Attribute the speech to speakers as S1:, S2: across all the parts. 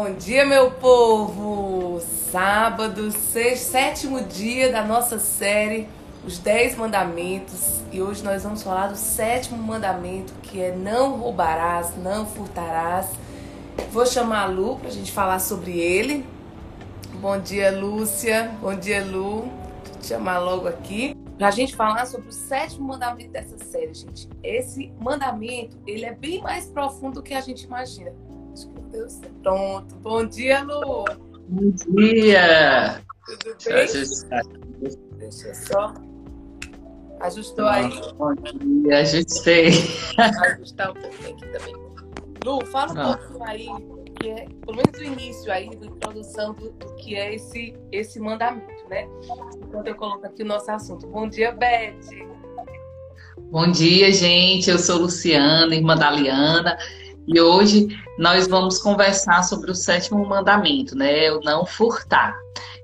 S1: Bom dia, meu povo! Sábado, sexto, sétimo dia da nossa série Os Dez Mandamentos e hoje nós vamos falar do sétimo mandamento que é não roubarás, não furtarás. Vou chamar a Lu para a gente falar sobre ele. Bom dia, Lúcia. Bom dia, Lu. Vou te chamar logo aqui para a gente falar sobre o sétimo mandamento dessa série, gente. Esse mandamento ele é bem mais profundo do que a gente imagina. Deus. Pronto. Bom dia, Lu.
S2: Bom dia.
S1: Tudo bem? Deixa eu só. Ajustou aí?
S2: Bom dia, ajustei.
S1: Ajustar um pouquinho aqui também. Lu, fala um Não. pouquinho aí, que é, pelo menos o início aí, da introdução do, do, que é esse, esse mandamento, né? Enquanto eu coloco aqui o nosso assunto. Bom dia, Beth.
S2: Bom dia, gente. Eu sou Luciana, irmã da Liana. E hoje nós vamos conversar sobre o sétimo mandamento, né? O não furtar.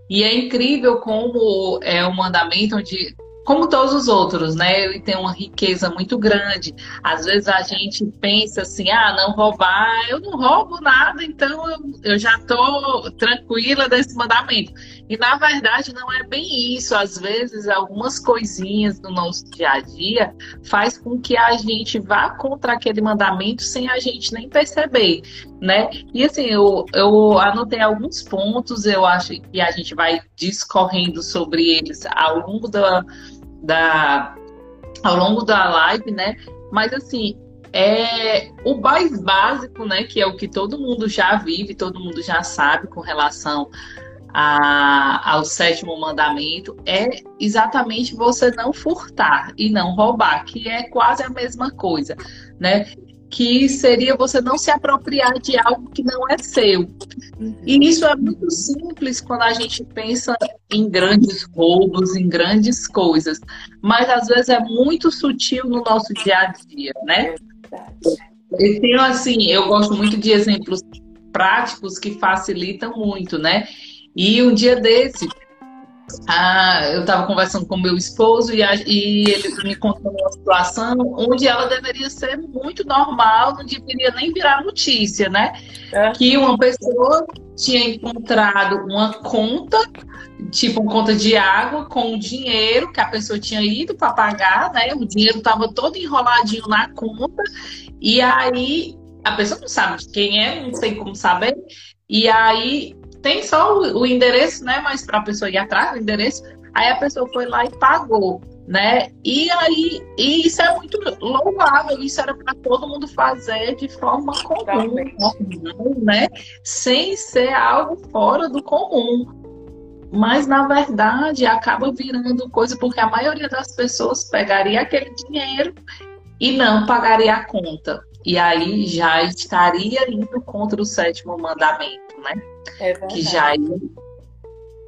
S2: E é incrível como é um mandamento onde como todos os outros, né? Ele tem uma riqueza muito grande. Às vezes a gente pensa assim, ah, não roubar, eu não roubo nada, então eu, já tô tranquila desse mandamento. E na verdade não é bem isso. Às vezes algumas coisinhas do nosso dia a dia faz com que a gente vá contra aquele mandamento sem a gente nem perceber, né? E assim, eu, eu anotei alguns pontos, eu acho que a gente vai discorrendo sobre eles ao longo da da ao longo da live, né? Mas assim, é o mais básico, né, que é o que todo mundo já vive, todo mundo já sabe com relação a, ao sétimo mandamento, é exatamente você não furtar e não roubar, que é quase a mesma coisa, né? que seria você não se apropriar de algo que não é seu. Uhum. E isso é muito simples quando a gente pensa em grandes roubos, em grandes coisas, mas às vezes é muito sutil no nosso dia a dia, né? Então, assim, eu gosto muito de exemplos práticos que facilitam muito, né? E um dia desse, ah, eu estava conversando com meu esposo e, a, e, ele me contou uma situação onde ela deveria ser muito normal, não deveria nem virar notícia, né? É. Que uma pessoa tinha encontrado uma conta, tipo uma conta de água, com o dinheiro que a pessoa tinha ido para pagar, né? O dinheiro estava todo enroladinho na conta, e aí a pessoa não sabe quem é, não sei como saber, e aí tem só o, o endereço, né? Mas para a pessoa ir atrás do endereço, aí a pessoa foi lá e pagou, né? E aí, e isso é muito louvável, isso era para todo mundo fazer de forma comum, né? Sem ser algo fora do comum. Mas na verdade acaba virando coisa porque a maioria das pessoas pegaria aquele dinheiro e não pagaria a conta. E aí já estaria indo contra o sétimo mandamento, né? É que já,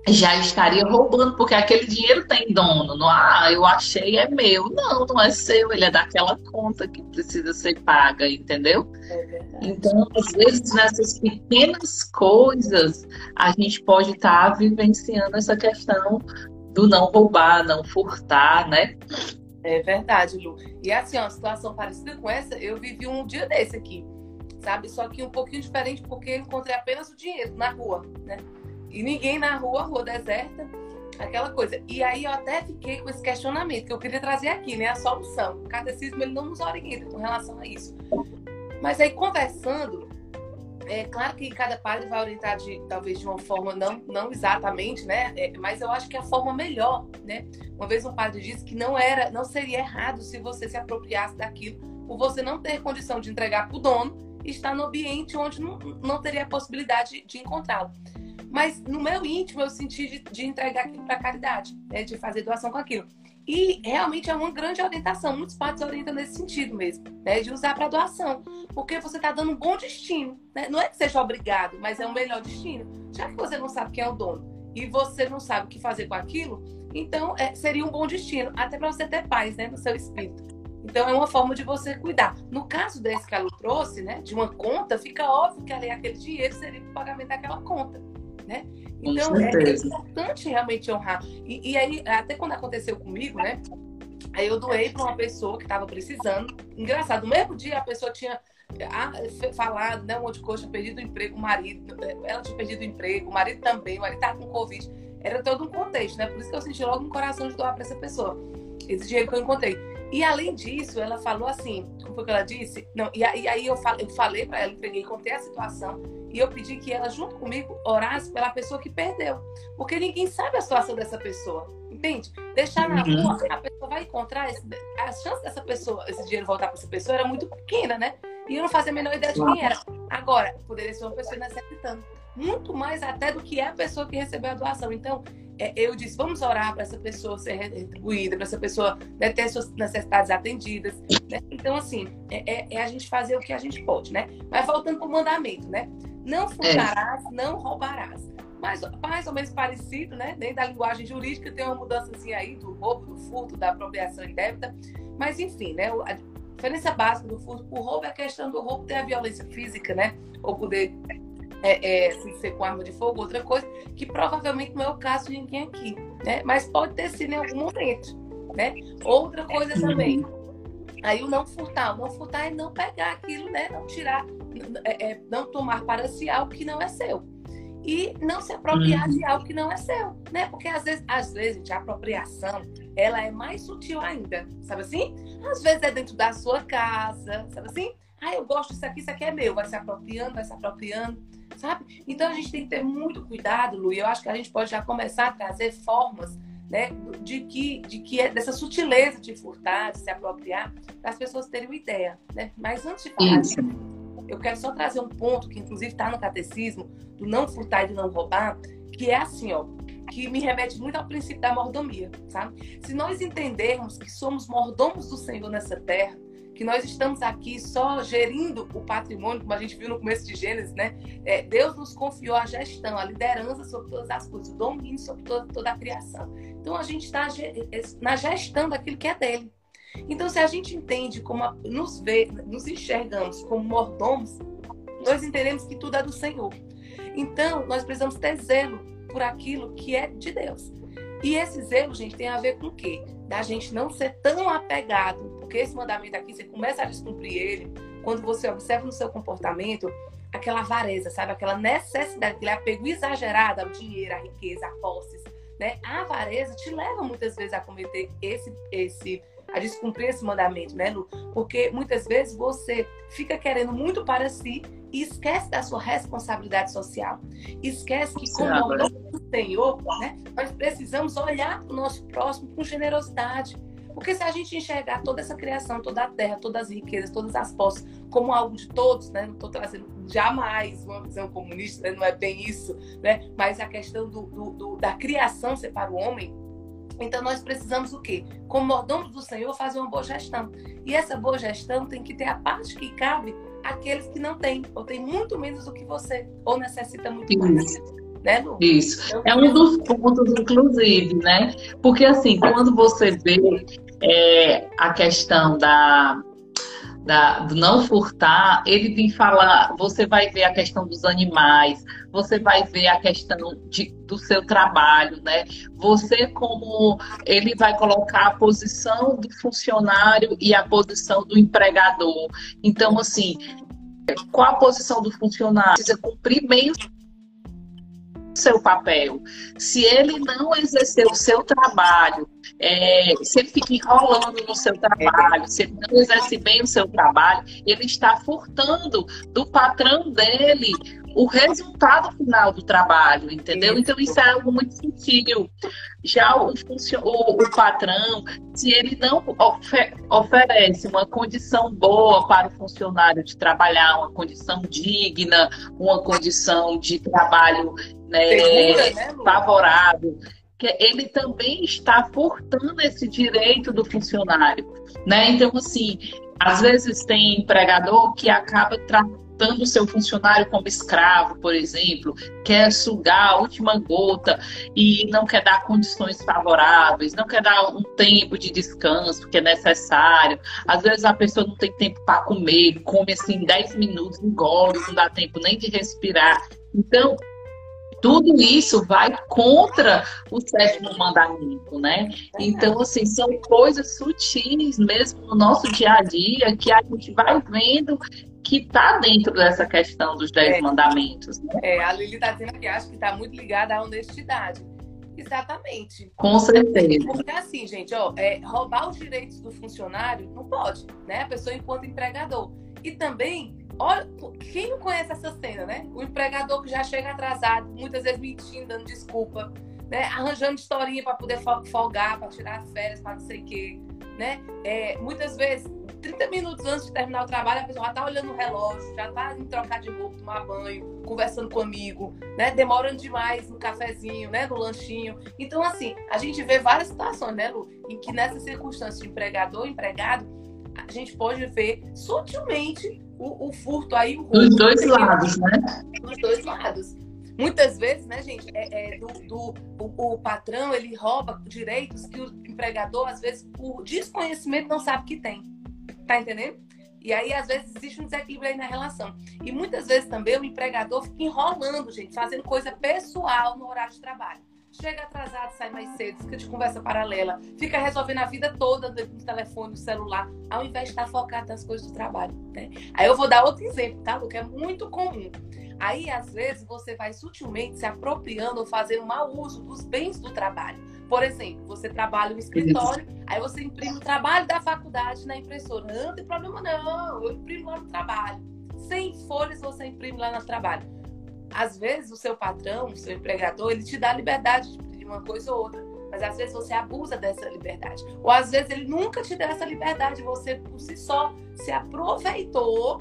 S2: já estaria roubando, porque aquele dinheiro tem dono. Não, ah, eu achei, é meu. Não, não é seu, ele é daquela conta que precisa ser paga, entendeu? É então, às vezes, nessas pequenas coisas, a gente pode estar tá vivenciando essa questão do não roubar, não furtar, né?
S1: É verdade, Lu. E assim, uma situação parecida com essa, eu vivi um dia desse aqui, sabe? Só que um pouquinho diferente, porque eu encontrei apenas o dinheiro na rua, né? E ninguém na rua, rua deserta, aquela coisa. E aí eu até fiquei com esse questionamento que eu queria trazer aqui, né? A solução. O catecismo ele não nos orienta com relação a isso. Mas aí conversando, é claro que cada padre vai orientar de talvez de uma forma não, não exatamente, né? É, mas eu acho que a forma melhor, né? Uma vez um padre disse que não era, não seria errado se você se apropriasse daquilo por você não ter condição de entregar para o dono e estar no ambiente onde não, não teria a possibilidade de encontrá-lo. Mas no meu íntimo eu senti de, de entregar aquilo para caridade, né? De fazer doação com aquilo. E realmente é uma grande orientação. Muitos padres orientam nesse sentido mesmo, né? De usar para doação. Porque você está dando um bom destino. Né? Não é que seja obrigado, mas é um melhor destino. Já que você não sabe quem é o dono e você não sabe o que fazer com aquilo, então é, seria um bom destino. Até para você ter paz né, no seu espírito. Então é uma forma de você cuidar. No caso desse que a Lu trouxe, né? De uma conta, fica óbvio que ali aquele dinheiro seria para o pagamento daquela conta. Né? Então é, é, importante realmente honrar. E, e, aí, até quando aconteceu comigo, né? Aí eu doei para uma pessoa que estava precisando. Engraçado, no mesmo dia a pessoa tinha falado, né? Um monte de coisa, tinha perdido o emprego, o marido, ela tinha perdido o emprego, o marido também, o marido estava com Covid. Era todo um contexto, né? Por isso que eu senti logo no coração de doar para essa pessoa. Esse dinheiro que eu encontrei. E além disso, ela falou assim, como foi que ela disse? Não, e, aí eu falei, eu falei para ela, entreguei, contei a situação e eu pedi que ela, junto comigo, orasse pela pessoa que perdeu. Porque ninguém sabe a situação dessa pessoa. Entende? Deixar na rua, uhum. a pessoa vai encontrar. Esse, a chance dessa pessoa, esse dinheiro voltar para essa pessoa era muito pequena, né? E eu não fazia a menor ideia de quem era. Agora, poderia ser uma pessoa necessitando. Muito mais até do que é a pessoa que recebeu a doação. Então, eu disse, vamos orar para essa pessoa ser retribuída, para essa pessoa né, ter suas necessidades atendidas. Né? Então, assim, é, é, é, a gente fazer o que a gente pode, né? Mas voltando para o mandamento, né? Não furtarás, não roubarás. Mais, mais ou menos parecido, né? Dentro da linguagem jurídica tem uma mudança assim aí do roubo, do furto, da apropriação indébita. Mas, enfim, né? A diferença básica do furto o roubo é a questão do roubo ter a violência física, né? Ou poder é, é, ser com arma de fogo, outra coisa, que provavelmente não é o caso de ninguém aqui, né? Mas pode ter sido em algum momento, né? Outra coisa também, aí o não furtar, o não furtar é não pegar aquilo, né? Não tirar, é, é, não tomar para si algo que não é seu. E não se apropriar de algo que não é seu, né? Porque às vezes, às vezes, gente, a apropriação, ela é mais sutil ainda, sabe assim? Às vezes é dentro da sua casa, sabe assim? Ah, eu gosto disso aqui, isso aqui é meu. Vai se apropriando, vai se apropriando sabe? Então a gente tem que ter muito cuidado, Lu, e eu acho que a gente pode já começar a trazer formas né, de que, de que é dessa sutileza de furtar, de se apropriar, para as pessoas terem uma ideia, né? Mas antes de falar disso, eu quero só trazer um ponto que inclusive está no catecismo do não furtar e do não roubar, que é assim, ó, que me remete muito ao princípio da mordomia, sabe? Se nós entendermos que somos mordomos do Senhor nessa terra, que nós estamos aqui só gerindo o patrimônio, como a gente viu no começo de Gênesis, né? É, Deus nos confiou a gestão, a liderança sobre todas as coisas, o domínio sobre toda, toda a criação. Então a gente está é, na gestão daquilo que é dele. Então, se a gente entende como a, nos vê, nos enxergamos como mordomos, nós entendemos que tudo é do Senhor. Então, nós precisamos ter zelo por aquilo que é de Deus. E esse zelo, gente, tem a ver com o quê? Da gente não ser tão apegado porque esse mandamento aqui, você começa a descumprir ele quando você observa no seu comportamento aquela avareza, sabe? Aquela necessidade, aquele apego exagerado ao dinheiro, à riqueza, a posses, né? A avareza te leva muitas vezes a cometer esse, esse, a descumprir esse mandamento, né, Lu? Porque muitas vezes você fica querendo muito para si e esquece da sua responsabilidade social. Esquece que, como do Senhor, né, nós precisamos olhar para o nosso próximo com generosidade. Porque se a gente enxergar toda essa criação, toda a terra, todas as riquezas, todas as posses, como algo de todos, né? Não estou trazendo jamais uma visão comunista, né? não é bem isso, né? Mas a questão do, do, do, da criação ser para o homem, então nós precisamos o quê? Como mordomos do Senhor, fazer uma boa gestão. E essa boa gestão tem que ter a parte que cabe àqueles que não têm, ou têm muito menos do que você, ou necessita muito mais
S2: né? Isso. Então, é um dos pontos, inclusive, né? Porque, assim, quando você vê é, a questão da, da, do não furtar, ele vem falar, você vai ver a questão dos animais, você vai ver a questão de, do seu trabalho, né? Você como ele vai colocar a posição do funcionário e a posição do empregador. Então, assim, qual a posição do funcionário? Precisa cumprir o seu papel. Se ele não exercer o seu trabalho, é, se ele fica enrolando no seu trabalho, se ele não exerce bem o seu trabalho, ele está furtando do patrão dele o resultado final do trabalho, entendeu? Então isso é algo muito sutil. Já o, o, o patrão, se ele não ofer oferece uma condição boa para o funcionário de trabalhar, uma condição digna, uma condição de trabalho né, né, favorável, que ele também está furtando esse direito do funcionário, né? Então, assim, às vezes tem empregador que acaba tratando o seu funcionário como escravo, por exemplo, quer sugar a última gota e não quer dar condições favoráveis, não quer dar um tempo de descanso que é necessário. Às vezes a pessoa não tem tempo para comer, come assim 10 minutos, engole, não dá tempo nem de respirar. Então, tudo isso vai contra o sétimo mandamento, né? Então, assim, são coisas sutis mesmo no nosso dia a dia que a gente vai vendo que está dentro dessa questão dos dez é. mandamentos. Né?
S1: É, a Lili está dizendo que acha que está muito ligada à honestidade. Exatamente.
S2: Com certeza.
S1: Porque assim, gente, ó, é, roubar os direitos do funcionário não pode, né? A pessoa enquanto empregador. E também, olha, quem não conhece essa cena, né? O empregador que já chega atrasado, muitas vezes mentindo, dando desculpa, né? Arranjando historinha para poder folgar, para tirar férias, para não sei o quê, né? É, muitas vezes 30 minutos antes de terminar o trabalho, a pessoa já tá olhando o relógio, já tá indo trocar de roupa, tomar banho, conversando com amigo, né? Demorando demais no cafezinho, né? No lanchinho. Então, assim, a gente vê várias situações, né, Lu? Em que nessa circunstância de empregador empregado, a gente pode ver sutilmente o, o furto aí. O
S2: Dos dois lados, né?
S1: Dos dois lados. Muitas vezes, né, gente, é, é do, do o, o, patrão ele rouba direitos que o empregador, às vezes, por desconhecimento, não sabe que tem. Tá entendendo? E aí, às vezes, existe um desequilíbrio aí na relação. E muitas vezes também o empregador fica enrolando, gente, fazendo coisa pessoal no horário de trabalho. Chega atrasado, sai mais cedo, fica de conversa paralela, fica resolvendo a vida toda no telefone, no celular, ao invés de estar focado nas coisas do trabalho. Né? Aí eu vou dar outro exemplo, tá, Lu? Que é muito comum. Aí, às vezes, você vai sutilmente se apropriando ou fazendo mau uso dos bens do trabalho. Por exemplo, você trabalha no escritório, aí você imprime o trabalho da faculdade na impressora. Não, não tem problema não, eu imprimo lá no trabalho. Sem folhas você imprime lá no trabalho. Às vezes o seu patrão, o seu empregador, ele te dá liberdade de uma coisa ou outra. Mas às vezes você abusa dessa liberdade. Ou às vezes ele nunca te deu essa liberdade. Você, por si só, se aproveitou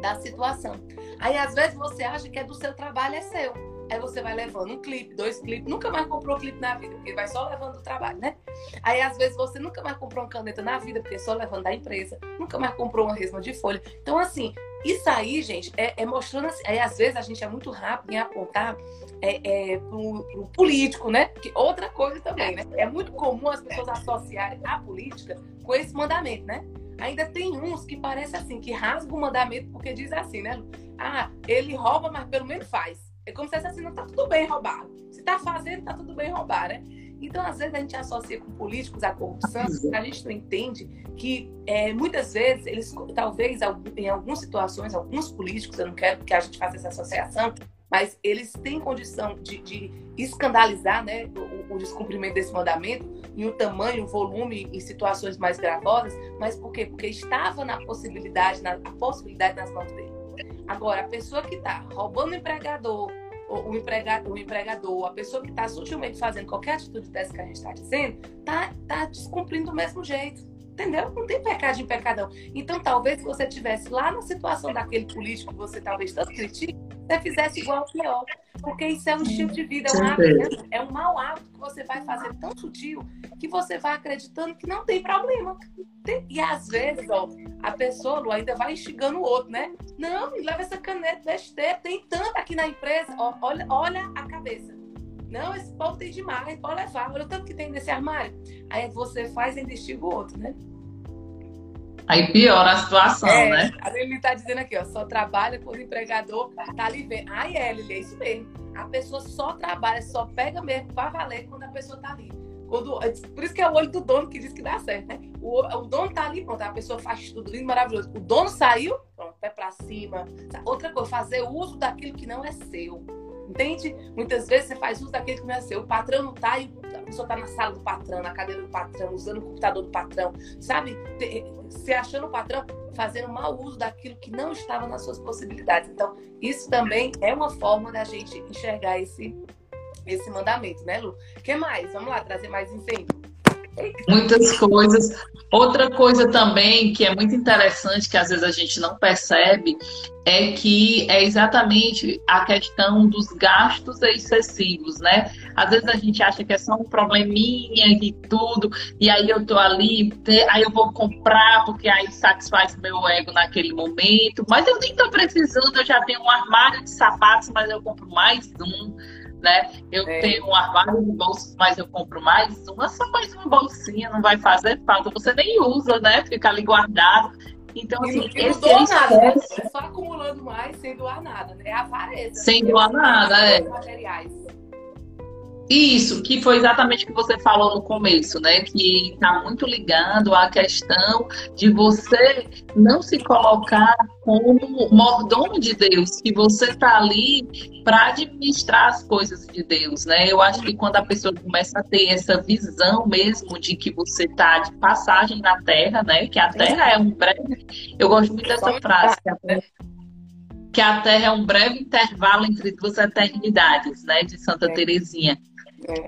S1: da situação. Aí às vezes você acha que é do seu trabalho, é seu. Aí você vai levando um clipe, dois clipes, nunca mais comprou clipe na vida, porque vai só levando o trabalho, né? Aí às vezes você nunca mais comprou uma caneta na vida, porque só levando da empresa, nunca mais comprou uma resma de folha. Então, assim, isso aí, gente, é, é mostrando assim. Aí às vezes a gente é muito rápido em apontar é, é, pro, pro político, né? Que outra coisa também, né? É muito comum as pessoas associarem a política com esse mandamento, né? Ainda tem uns que parece assim, que rasgam o mandamento porque diz assim, né? Ah, ele rouba, mas pelo menos faz. É como se assim, não tá tudo bem roubar. Se tá fazendo, tá tudo bem roubar, né? Então, às vezes, a gente associa com políticos a corrupção, a gente não entende que é, muitas vezes, eles, talvez, em algumas situações, alguns políticos, eu não quero que a gente faça essa associação, mas eles têm condição de, de escandalizar né, o, o, descumprimento desse mandamento em um tamanho, um volume, em situações mais gravosas, mas por quê? Porque estava na possibilidade, na a possibilidade nas mãos dele. Agora, a pessoa que está roubando o empregador, o, empregador, o empregador, a pessoa que está sutilmente fazendo qualquer atitude dessa que a gente está dizendo, está tá descumprindo do mesmo jeito. Entendeu? Não tem pecado em pecadão. Então, talvez se você estivesse lá na situação daquele político que você talvez tanto critique, você fizesse igual pior. Porque isso é um estilo de vida, é um hábito, é um mau hábito que você vai fazer tão sutil que você vai acreditando que não tem problema. E às vezes, ó, a pessoa Lu, ainda vai instigando o outro, né? Não, leva essa caneta, ter, tem tanto aqui na empresa. Ó, olha, olha a cabeça. Não, esse povo tem demais, pode levar. Olha o tanto que tem nesse armário. Aí você faz e instiga o outro, né?
S2: Aí piora a situação, é, né?
S1: Ele tá dizendo aqui, ó, só trabalha quando o empregador tá ali vendo. Ai, é, Lili, é isso mesmo. A pessoa só trabalha, só pega mesmo pra valer quando a pessoa tá ali. Quando, por isso que é o olho do dono que diz que dá certo, né? O, o dono tá ali, pronto, a pessoa faz tudo lindo, maravilhoso. O dono saiu, pronto, pé pra cima. Outra coisa, fazer uso daquilo que não é seu. Entende? Muitas vezes você faz uso daquilo que não é seu. O patrão não tá e a pessoa tá na sala do patrão, na cadeira do patrão, usando o computador do patrão, sabe? Se achando o patrão, fazendo mau uso daquilo que não estava nas suas possibilidades. Então, isso também é uma forma da gente enxergar esse, esse mandamento, né, Lu? O que mais? Vamos lá, trazer mais incêndio.
S2: Muitas coisas. Outra coisa também que é muito interessante, que às vezes a gente não percebe, é que é exatamente a questão dos gastos excessivos, né? Às vezes a gente acha que é só um probleminha e tudo, e aí eu tô ali, aí eu vou comprar, porque aí satisfaz meu ego naquele momento, mas eu nem tô precisando, eu já tenho um armário de sapatos, mas eu compro mais um né? Eu é. tenho um armário de bolsas, mas eu compro mais uma, só mais uma bolsinha, não vai fazer falta. Você nem usa, né? Fica ali guardado. Então, assim,
S1: e esse é nada, né? Só acumulando mais sem doar nada, né? É avareza.
S2: Sem doar nada, é. Materiais. Isso, que foi exatamente o que você falou no começo, né? Que está muito ligado à questão de você não se colocar como mordomo de Deus, que você está ali para administrar as coisas de Deus, né? Eu acho que quando a pessoa começa a ter essa visão mesmo de que você está de passagem na Terra, né? Que a Terra é um breve. Eu gosto muito dessa frase. Que a Terra que a Terra é um breve intervalo entre duas eternidades, né, de Santa é. Teresinha.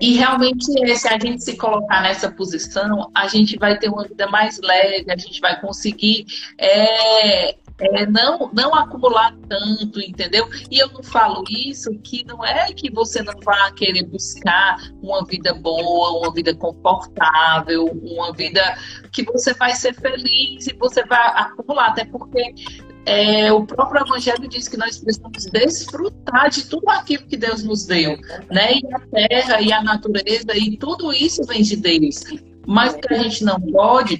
S2: E realmente, se a gente se colocar nessa posição, a gente vai ter uma vida mais leve, a gente vai conseguir é, é, não, não acumular tanto, entendeu? E eu não falo isso que não é que você não vá querer buscar uma vida boa, uma vida confortável, uma vida que você vai ser feliz e você vai acumular, até porque é, o próprio Evangelho diz que nós precisamos desfrutar de tudo aquilo que Deus nos deu, né? E a terra e a natureza e tudo isso vem de Deus. Mas o que a gente não pode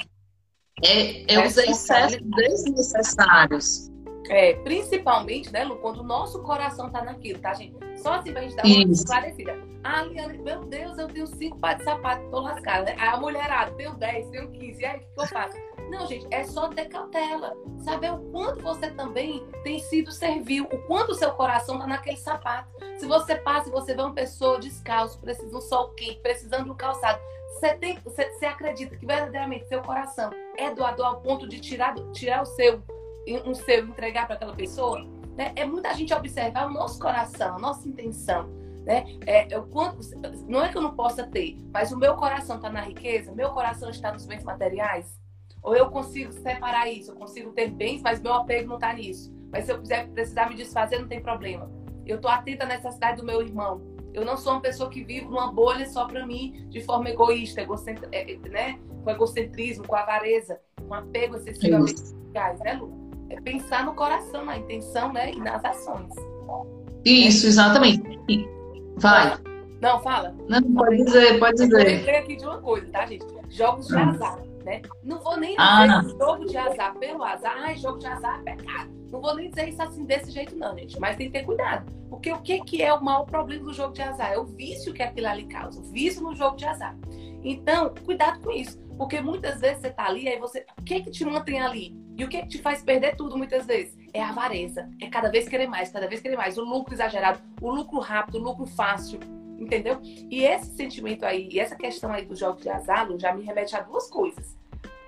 S2: é, é os excessos desnecessários.
S1: É, principalmente, né, Lu, quando o nosso coração tá naquilo, tá, gente? Só assim pra gente dar uma esclarecida. Ah, Liane, meu Deus, eu tenho cinco pares de sapato, tô lascada. Né? Aí a mulherada, tenho dez, tenho quinze. E aí, o que, que eu faço? Não, gente, é só ter cautela. Saber o quanto você também tem sido servil, o quanto o seu coração tá naquele sapato. Se você passa e você vê uma pessoa descalço, precisando de um sol quente, precisando de um calçado, você, tem, você, você acredita que verdadeiramente seu coração é doador ao ponto de tirar, tirar o seu, um seu entregar para aquela pessoa? Né? É muita gente observar o nosso coração, a nossa intenção. Né? É, eu, quanto, não é que eu não possa ter, mas o meu coração está na riqueza, meu coração está nos bens materiais. Ou eu consigo separar isso, eu consigo ter bens, mas meu apego não está nisso. Mas se eu quiser precisar me desfazer, não tem problema. Eu estou atenta à necessidade do meu irmão. Eu não sou uma pessoa que vive numa bolha só para mim, de forma egoísta, egocent... É, é, né? com egocentrismo, com avareza, com apego excessivamente né, Lu? É pensar no coração, na intenção né? e nas ações.
S2: Isso, exatamente. Vai.
S1: Não, fala.
S2: Não, pode dizer, pode dizer.
S1: Eu lembrei aqui de uma coisa, tá, gente? Jogos de azar, né? Não vou nem ah. dizer ah. jogo de azar pelo azar. Ai, jogo de azar é pecado. Não vou nem dizer isso assim desse jeito, não, gente. Mas tem que ter cuidado. Porque o que, que é o maior problema do jogo de azar? É o vício que aquilo ali causa. O vício no jogo de azar. Então, cuidado com isso. Porque muitas vezes você tá ali, aí você. O que que te mantém ali? E o que que te faz perder tudo muitas vezes? É a avareza. É cada vez querer mais, cada vez querer mais. O lucro exagerado, o lucro rápido, o lucro fácil. Entendeu? E esse sentimento aí, e essa questão aí do jogo de azar, já me remete a duas coisas.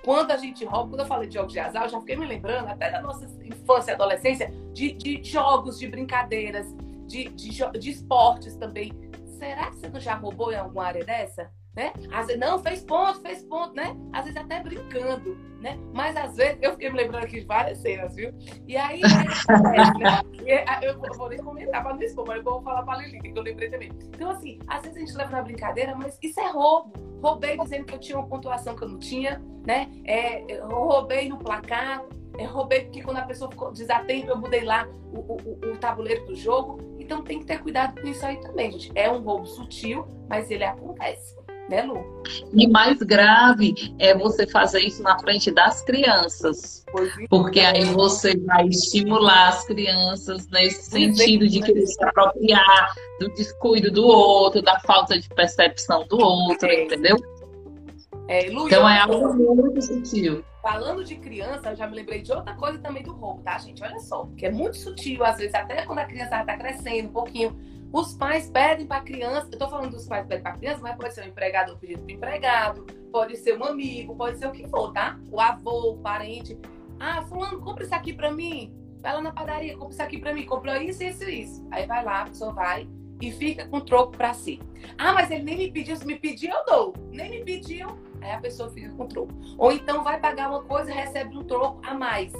S1: Quando a gente rouba, quando eu falei de jogos de azar, eu já fiquei me lembrando, até da nossa infância e adolescência, de, de jogos, de brincadeiras, de, de, de esportes também. Será que você não já roubou em alguma área dessa? Né? Às vezes, não, fez ponto, fez ponto, né? Às vezes até brincando, né? Mas às vezes, eu fiquei me lembrando aqui de várias cenas, viu? E aí, né? eu vou nem comentar para não expor, mas eu vou falar para a Lili, que eu lembrei também. Então, assim, às vezes a gente leva na brincadeira, mas isso é roubo. Roubei dizendo que eu tinha uma pontuação que eu não tinha, né? É, roubei no placar, é, roubei porque quando a pessoa ficou desatenta, eu mudei lá o, o, o, tabuleiro do jogo. Então tem que ter cuidado com isso aí também, gente. É um roubo sutil, mas ele acontece né, Lu?
S2: E mais grave é você fazer isso na frente das crianças. É. Porque aí você vai estimular as crianças nesse sentido de querer se apropriar do descuido do outro, da falta de percepção do outro, é. entendeu? É, Lu, então é algo muito sutil.
S1: Falando de criança, eu já me lembrei de outra coisa também do roubo, tá, gente? Olha só, que é muito sutil, às vezes, até quando a criança está crescendo um pouquinho os pais pedem para a criança, eu estou falando dos pais pedem para a criança, mas pode ser um empregador pedindo para empregado, pode ser um amigo, pode ser o que for, tá? O avô, o parente. Ah, fulano, compra isso aqui para mim. Vai lá na padaria, compra isso aqui para mim. Comprou isso, isso, isso. Aí vai lá, a pessoa vai e fica com troco para si. Ah, mas ele nem me pediu, se me pedir eu dou. Nem me pediu, aí a pessoa fica com troco. Ou então vai pagar uma coisa e recebe um troco a mais.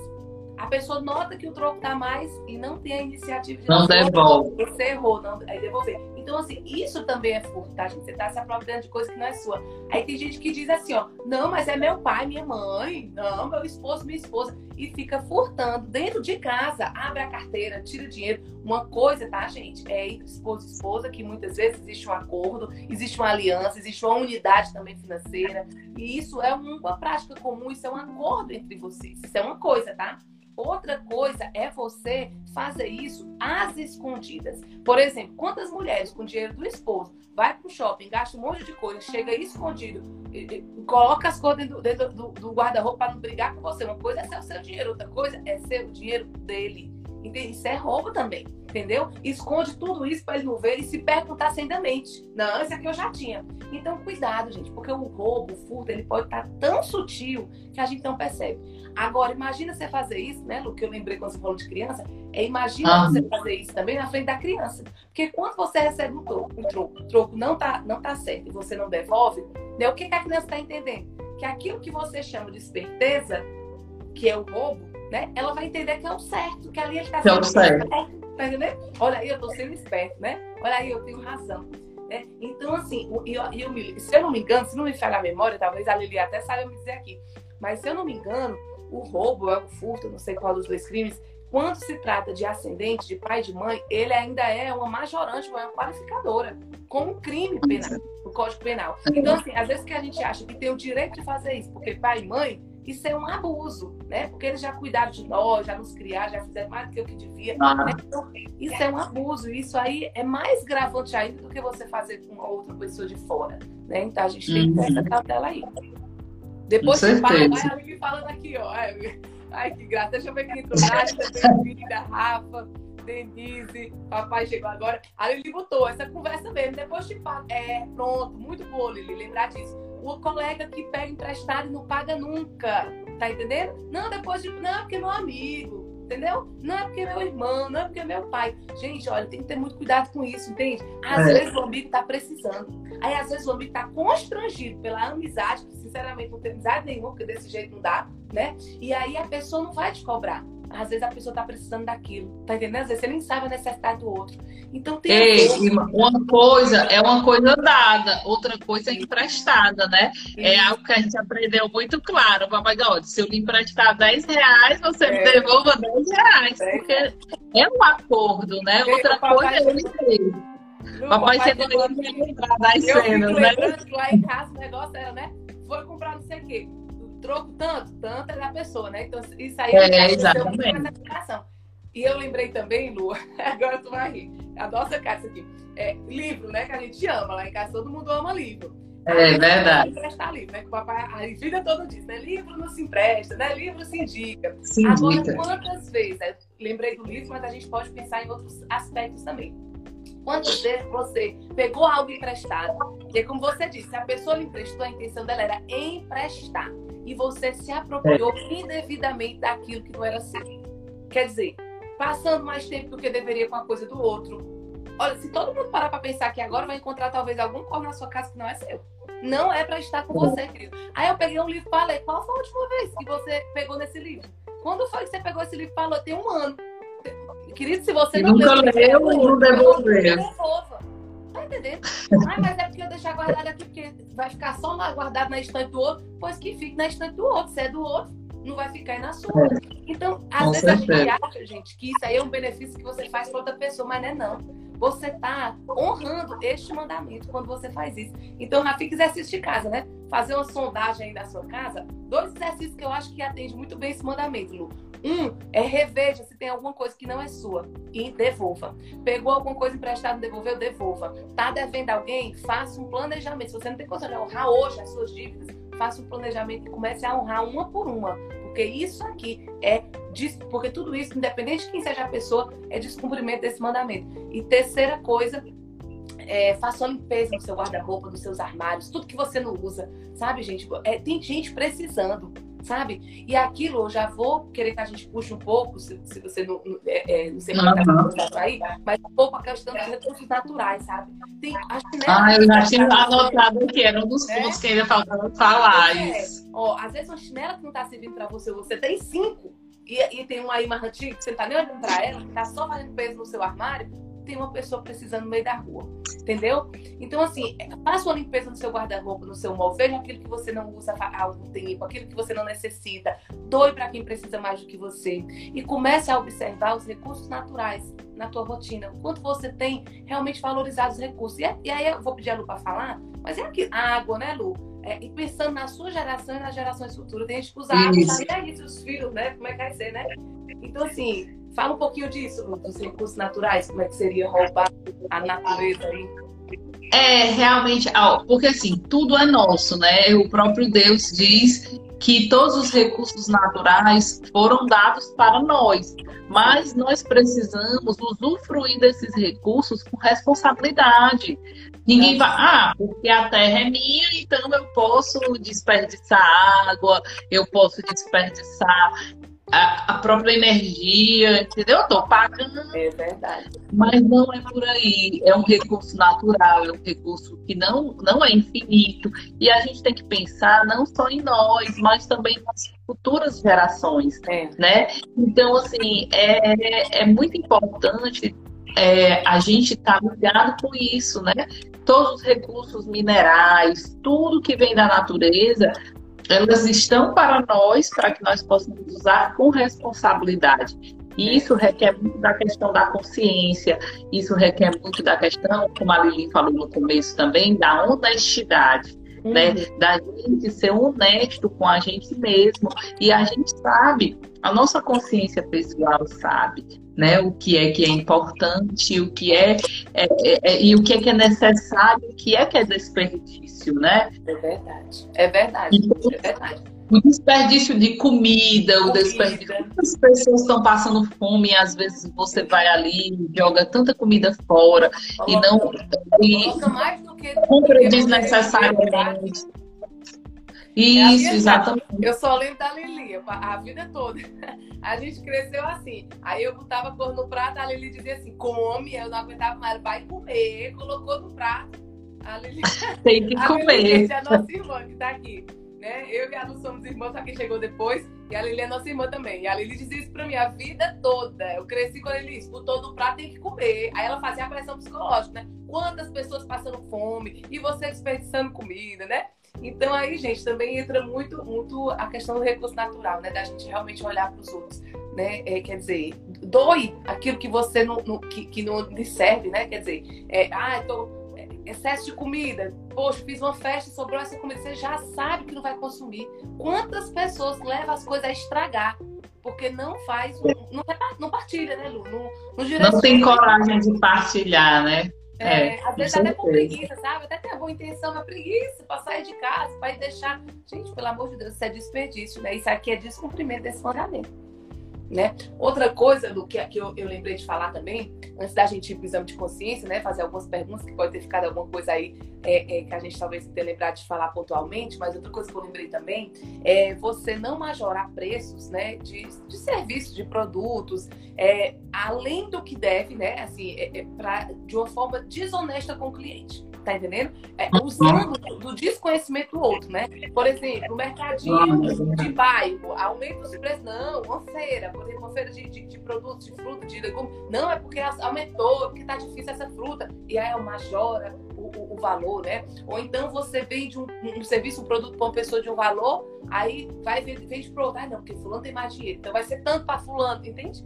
S1: A pessoa nota que o troco tá mais e não tem a iniciativa de
S2: não devolve.
S1: Você errou, não, aí devolver. Então, assim, isso também é furto, tá, gente? Você tá se apropriando de coisa que não é sua. Aí tem gente que diz assim, ó, não, mas é meu pai, minha mãe, não, meu esposo, minha esposa. E fica furtando dentro de casa, abre a carteira, tira dinheiro. Uma coisa, tá, gente? É entre esposo e esposa, que muitas vezes existe um acordo, existe uma aliança, existe uma unidade também financeira. E isso é uma prática comum, isso é um acordo entre vocês. Isso é uma coisa, tá? Outra coisa é você fazer isso às escondidas. Por exemplo, quantas mulheres com dinheiro do esposo vai para o shopping, gasta um monte de coisa, chega escondido, coloca as coisas dentro, dentro do, do guarda-roupa para não brigar com você. Uma coisa é ser o seu dinheiro, outra coisa é ser o dinheiro dele. Isso é roubo também, entendeu? Esconde tudo isso para ele não ver e se perguntar sem da mente. Não, esse aqui eu já tinha. Então, cuidado, gente, porque o roubo, o furto, ele pode estar tão sutil que a gente não percebe. Agora, imagina você fazer isso, né, Lu, que eu lembrei quando você falou de criança, é imagina ah. você fazer isso também na frente da criança. Porque quando você recebe um troco, um troco, o troco não tá, não tá certo e você não devolve, né, o que, que a criança está entendendo? Que aquilo que você chama de esperteza, que é o roubo, né? Ela vai entender que é o certo, que ali ele está
S2: sendo certo.
S1: Tá entendendo? Olha aí, eu estou sendo esperto, né? Olha aí, eu tenho razão. Né? Então, assim, eu, eu me, se eu não me engano, se não me falha a memória, talvez a Lili até saiba me dizer aqui, mas se eu não me engano, o roubo, é o furto, não sei qual dos dois crimes, quando se trata de ascendente, de pai e de mãe, ele ainda é uma majorante, uma qualificadora, como crime penal, no Código Penal. Então, assim, às vezes que a gente acha que tem o direito de fazer isso, porque pai e mãe isso é um abuso, né? Porque eles já cuidaram de nós, já nos criaram, já fizeram mais do que o que devia. Ah. Né? Então, isso é um abuso. Isso aí é mais gravante ainda do que você fazer com outra pessoa de fora, né? Então a gente tem que ter essa uhum. cautela aí. Depois você fala, vai me falando aqui, ó. Ai, que graça. Deixa eu ver quem entrou. Nádia, bem-vinda, Rafa. Denise, papai chegou agora. A Lili botou essa conversa mesmo. Depois te falo. É, pronto, muito boa, Lili, lembrar disso o colega que pega emprestado e não paga nunca. Tá entendendo? Não, depois de. Não, é porque é meu amigo. Entendeu? Não é porque é meu irmão, não é porque é meu pai. Gente, olha, tem que ter muito cuidado com isso, entende? Às é. vezes o amigo tá precisando. Aí, às vezes, o amigo tá constrangido pela amizade, que sinceramente não tem amizade nenhuma, porque desse jeito não dá, né? E aí a pessoa não vai te cobrar. Às vezes a pessoa tá precisando daquilo, tá entendendo? Às vezes você nem sabe a necessidade do outro. Então tem.
S2: Ei, uma coisa é uma coisa dada, outra coisa é emprestada, né? É algo que a gente aprendeu muito claro. Papai, ó, se eu lhe emprestar 10 reais, você é. me devolva 10 reais. É. Porque é um acordo, né? outra coisa é ele mesmo. Papai, você deveria lembrar das cenas, né?
S1: Que lá em casa o negócio era, né? Foi comprar não sei o quê troco tanto, tanto é da pessoa, né? Então, isso aí é,
S2: é exatamente.
S1: E eu lembrei também, Lu, agora tu vai rir. A nossa casa aqui. É, livro, né? Que a gente ama. Lá em casa todo mundo ama livro.
S2: É verdade.
S1: Emprestar livro, né? Que o papai a vida toda diz, né? Livro não se empresta, né? Livro se indica.
S2: Se
S1: indica. Agora, quantas vezes? Né? Lembrei do livro, mas a gente pode pensar em outros aspectos também. Quantas vezes você pegou algo emprestado? E como você disse, a pessoa lhe emprestou, a intenção dela era emprestar e você se apropriou é. indevidamente daquilo que não era seu. Quer dizer, passando mais tempo do que deveria com a coisa do outro. Olha, se todo mundo parar para pensar que agora vai encontrar talvez algum corpo na sua casa que não é seu. Não é para estar com você, querido. Aí eu peguei um livro para ler. Qual foi a última vez que você pegou nesse livro? Quando foi que você pegou esse livro para ler? Tem um ano. Querido, se você não
S2: nunca leu, não devolveu.
S1: Entendendo. Ah, mas é porque eu deixar guardado aqui, porque vai ficar só lá guardado na estante do outro. Pois que fique na estante do outro. Se é do outro, não vai ficar aí na sua. É. Então, às Com vezes certeza. a gente acha, gente, que isso aí é um benefício que você faz para outra pessoa, mas não é não. Você está honrando este mandamento quando você faz isso. Então, já fica exercício de casa, né? Fazer uma sondagem aí da sua casa. Dois exercícios que eu acho que atende muito bem esse mandamento, Lu. Um é reveja se tem alguma coisa que não é sua e devolva. Pegou alguma coisa emprestada, devolveu, devolva. Tá devendo alguém? Faça um planejamento. Se você não tem condição de honrar hoje as suas dívidas, faça um planejamento e comece a honrar uma por uma. Porque isso aqui é. Porque tudo isso, independente de quem seja a pessoa, é descumprimento desse mandamento. E terceira coisa, é, faça uma limpeza no seu guarda-roupa, nos seus armários, tudo que você não usa, sabe, gente? É, tem gente precisando sabe? E aquilo eu já vou querer que a gente puxe um pouco, se, se você não, é, é, não sei como tá aí, mas um pouco a questão dos recursos naturais, sabe? Tem a chinela,
S2: ah, eu já tinha anotado aqui, era um dos é? pontos que ainda faltava falar é.
S1: Ó, às vezes uma chinela que não está servindo para você, você tem cinco, e, e tem uma aí mais antiga que você não tá nem olhando para ela, que está só fazendo peso no seu armário, tem uma pessoa precisando no meio da rua. Entendeu? Então, assim, faça uma limpeza no seu guarda-roupa, no seu móvel, veja aquilo que você não usa há algum tempo, aquilo que você não necessita, doe para quem precisa mais do que você. E comece a observar os recursos naturais na tua rotina. O quanto você tem realmente valorizado os recursos. E, e aí eu vou pedir a Lu para falar, mas é aqui, água, né, Lu? é, e pensando na sua geração e nas gerações futuras. Tem gente que usa água, tá aí os filhos, né? Como é que vai ser, né? Então, assim, fala um pouquinho disso, dos recursos naturais, como é que seria roubar a natureza aí.
S2: É, realmente, porque assim, tudo é nosso, né? O próprio Deus diz que todos os recursos naturais foram dados para nós, mas nós precisamos usufruir desses recursos com responsabilidade. Ninguém vai, ah, porque a terra é minha, então eu posso desperdiçar água, eu posso desperdiçar a, a, própria energia, entendeu? Eu tô pagando.
S1: É verdade.
S2: Mas não é por aí. É um recurso natural, é um recurso que não, não é infinito. E a gente tem que pensar não só em nós, mas também nas futuras gerações, é. né? Então, assim, é, é muito importante é, a gente estar tá ligado com isso, né? Todos os recursos minerais, tudo que vem da natureza, elas estão para nós, para que nós possamos usar com responsabilidade. E isso requer muito da questão da consciência, isso requer muito da questão, como a Lili falou no começo também, da honestidade. Uhum. Né? Da gente ser honesto com a gente mesmo. E a gente sabe, a nossa consciência pessoal sabe, né? O que é que é importante, o que é, é, é, é e o que é que é necessário, o que é que é desperdício,
S1: né? É verdade. É verdade. Então, é verdade.
S2: O desperdício de comida, comida. o desperdício. Muitas pessoas estão passando fome às vezes você vai ali e joga tanta comida fora
S1: Coloca,
S2: e não.
S1: E
S2: mais do que, compra desnecessariamente. Isso, é exatamente.
S1: Eu só lembro da Lili, a vida toda. A gente cresceu assim. Aí eu botava cor no prato, a Lili dizia assim: come. Eu não aguentava mais, vai comer. Colocou no prato. A Lili.
S2: Tem que
S1: a
S2: comer.
S1: Lili, é a nossa irmã que tá aqui. Né? Eu e a Lu somos irmãs, só que chegou depois. E a Lili é nossa irmã também. E a Lili dizia isso pra mim a vida toda. Eu cresci com a Lili, botou no prato, tem que comer. Aí ela fazia a pressão psicológica, né? Quantas pessoas passando fome e você desperdiçando comida, né? Então aí, gente, também entra muito, muito a questão do recurso natural, né? Da gente realmente olhar para os outros, né? É, quer dizer, doe aquilo que você não, não que, que, não lhe serve, né? Quer dizer, é, ah, tô é, excesso de comida. Poxa, fiz uma festa, sobrou essa comida. Você já sabe que não vai consumir. Quantas pessoas levam as coisas a estragar? Porque não faz, não, não partilha, né, Lu? Não,
S2: não, não tem coragem de partilhar, né?
S1: É, é, às vezes até por preguiça, sabe? Até tem a boa intenção, mas preguiça para sair de casa, para deixar. Gente, pelo amor de Deus, isso é desperdício, né? Isso aqui é descumprimento desse mandamento. Né? Outra coisa do que, que eu, eu, lembrei de falar também, antes da gente ir para o exame de consciência, né, fazer algumas perguntas, que pode ter ficado alguma coisa aí é, é, que a gente talvez tenha lembrado de falar pontualmente, mas outra coisa que eu lembrei também é você não majorar preços né, de, de serviços, de produtos, é, além do que deve, né, assim, é, é, pra, de uma forma desonesta com o cliente tá entendendo? É, usando do desconhecimento do outro, né? Por exemplo, o mercadinho de bairro, aumenta os preços. Não, uma feira, por exemplo, uma feira de, de, de produtos, de fruta, de legumes. Não, é porque aumentou, porque tá difícil essa fruta. E aí é majora o, o, o, valor, né? Ou então você vende um, um serviço, um produto para uma pessoa de um valor, aí vai vende para outro. Ah, não, porque fulano tem mais dinheiro. Então vai ser tanto para fulano, entende?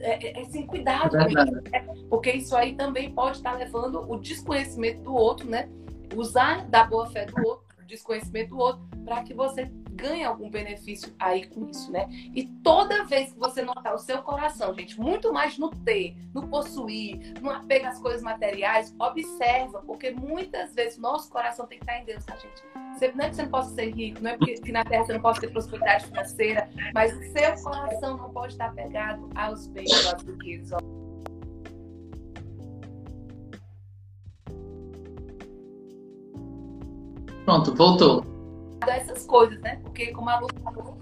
S1: É, é, é sem cuidado, é né? porque isso aí também pode estar levando o desconhecimento do outro, né? Usar da boa fé do outro, desconhecimento do outro, para que você ganha algum benefício aí com isso, né? E toda vez que você notar o seu coração, gente, muito mais no ter, no possuir, no apego às coisas materiais, observa, porque muitas vezes nosso coração tem que estar em Deus, tá, gente? Você, não é que você não possa ser rico, não é porque que na Terra você não possa ter prosperidade financeira, mas o seu coração não pode estar apegado aos bens, às riquezas.
S2: Pronto, voltou
S1: essas coisas, né? Porque como a Lu falou,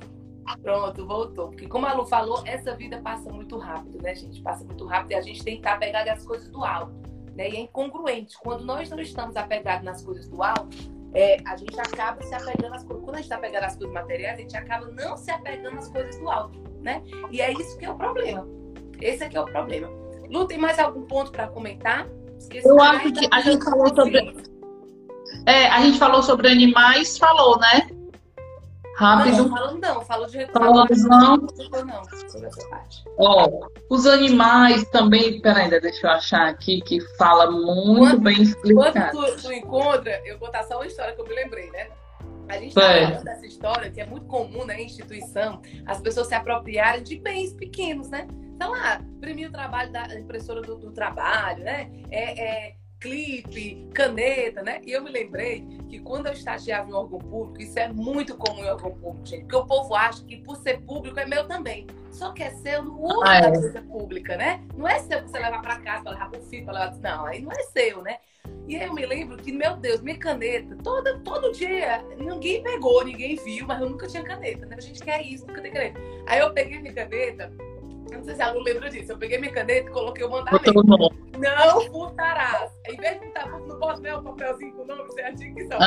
S1: pronto, voltou. Porque como a Lu falou, essa vida passa muito rápido, né, gente? Passa muito rápido e a gente tem que estar apegado às coisas do alto. Né? E é incongruente. Quando nós não estamos apegados nas coisas do alto, é, a gente acaba se apegando às coisas. Quando a gente está apegado às coisas materiais, a gente acaba não se apegando às coisas do alto, né? E é isso que é o problema. Esse é que é o problema. Lu, tem mais algum ponto para comentar?
S2: Esqueci Eu acho que a gente falou sobre é, a gente falou sobre animais, falou, né?
S1: Rápido. Não, falando não, falo de
S2: Falamos não. Não, sobre essa parte. Ó, os animais também, peraí, deixa eu achar aqui que fala muito quando, bem explicado.
S1: Quando tu, tu encontra, eu vou contar só uma história que eu me lembrei, né? A gente está falando dessa história que é muito comum na né, instituição, as pessoas se apropriarem de bens pequenos, né? Então, lá, imprimir o trabalho da impressora do, do trabalho, né? É, é, clipe, caneta, né? E eu me lembrei que quando eu estagiava em órgão público, isso é muito comum em órgão público, gente, porque o povo acha que por ser público é meu também. Só que é seu no uso ah, é. da coisa pública, né? Não é seu pra você levar para casa, para levar pro filho, para levar... Não, aí não é seu, né? E aí eu me lembro que, meu Deus, minha caneta, toda, todo dia, ninguém pegou, ninguém viu, mas eu nunca tinha caneta, né? A gente quer isso, nunca tem caneta. Aí eu peguei minha caneta, não sei se ela não lembra disso. Eu peguei minha caneta e coloquei o mandamento. Não furtarás. Em vez de botar, não posso ver o papelzinho com o nome certinho que são.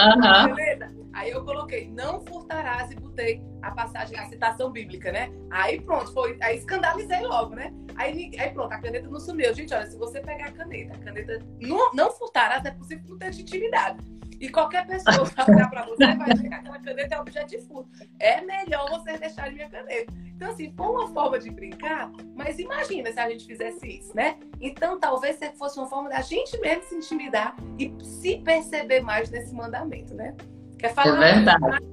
S1: Beleza? Aí eu coloquei, não furtarás e botei a passagem, a citação bíblica, né? Aí pronto, foi. Aí escandalizei logo, né? Aí, aí pronto, a caneta não sumiu. Gente, olha, se você pegar a caneta, a caneta não, não furtarás, é possível não ter intimidade. E qualquer pessoa que olhar para você vai ver que aquela caneta é objeto de furto. É melhor você deixar minha caneta. Então, assim, foi uma forma de brincar, mas imagina se a gente fizesse isso, né? Então, talvez fosse uma forma da gente mesmo se intimidar e se perceber mais nesse mandamento, né?
S2: Quer falar? É verdade.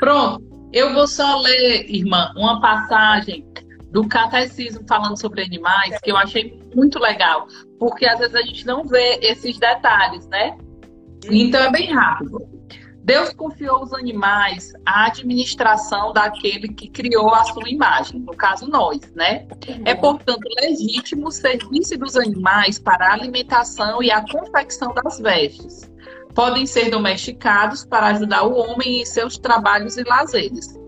S2: Pronto. Eu vou só ler, irmã, uma passagem do catecismo falando sobre animais que eu achei muito legal, porque às vezes a gente não vê esses detalhes, né? Então é bem rápido. Deus confiou os animais à administração daquele que criou a sua imagem, no caso nós, né? É, portanto, legítimo o serviço dos animais para a alimentação e a confecção das vestes. Podem ser domesticados para ajudar o homem em seus trabalhos e lazeres.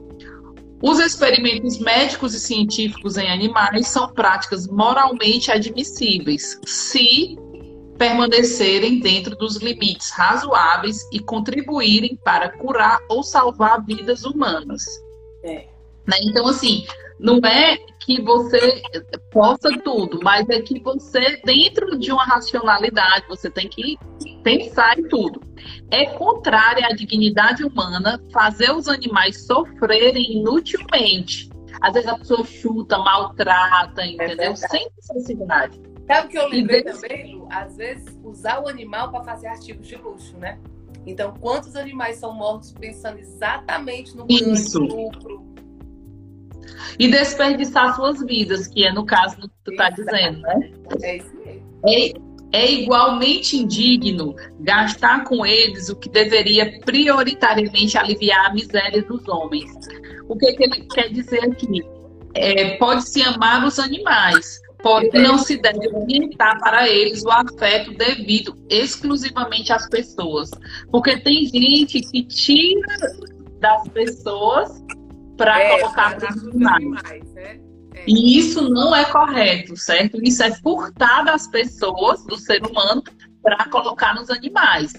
S2: Os experimentos médicos e científicos em animais são práticas moralmente admissíveis, se permanecerem dentro dos limites razoáveis e contribuírem para curar ou salvar vidas humanas. É. Né? Então, assim, não é que você possa tudo, mas é que você, dentro de uma racionalidade, você tem que pensar em tudo. É contrário à dignidade humana fazer os animais sofrerem inutilmente. Às vezes a pessoa chuta, maltrata, entendeu? É Sem necessidade.
S1: Sabe o que eu lembrei também, Lu? Às vezes, usar o animal para fazer artigos de luxo, né? Então, quantos animais são mortos pensando exatamente no
S2: Isso. lucro? E desperdiçar suas vidas, que é no caso que tu está dizendo, né?
S1: É isso mesmo.
S2: É, é igualmente indigno gastar com eles o que deveria prioritariamente aliviar a miséria dos homens. O que, que ele quer dizer aqui? É, Pode-se amar os animais, Porém, não se deve orientar para eles o afeto devido exclusivamente às pessoas. Porque tem gente que tira das pessoas para é, colocar para os animais. Né? É. E isso não é correto, certo? Isso é furtar das pessoas, do ser humano, para colocar nos animais.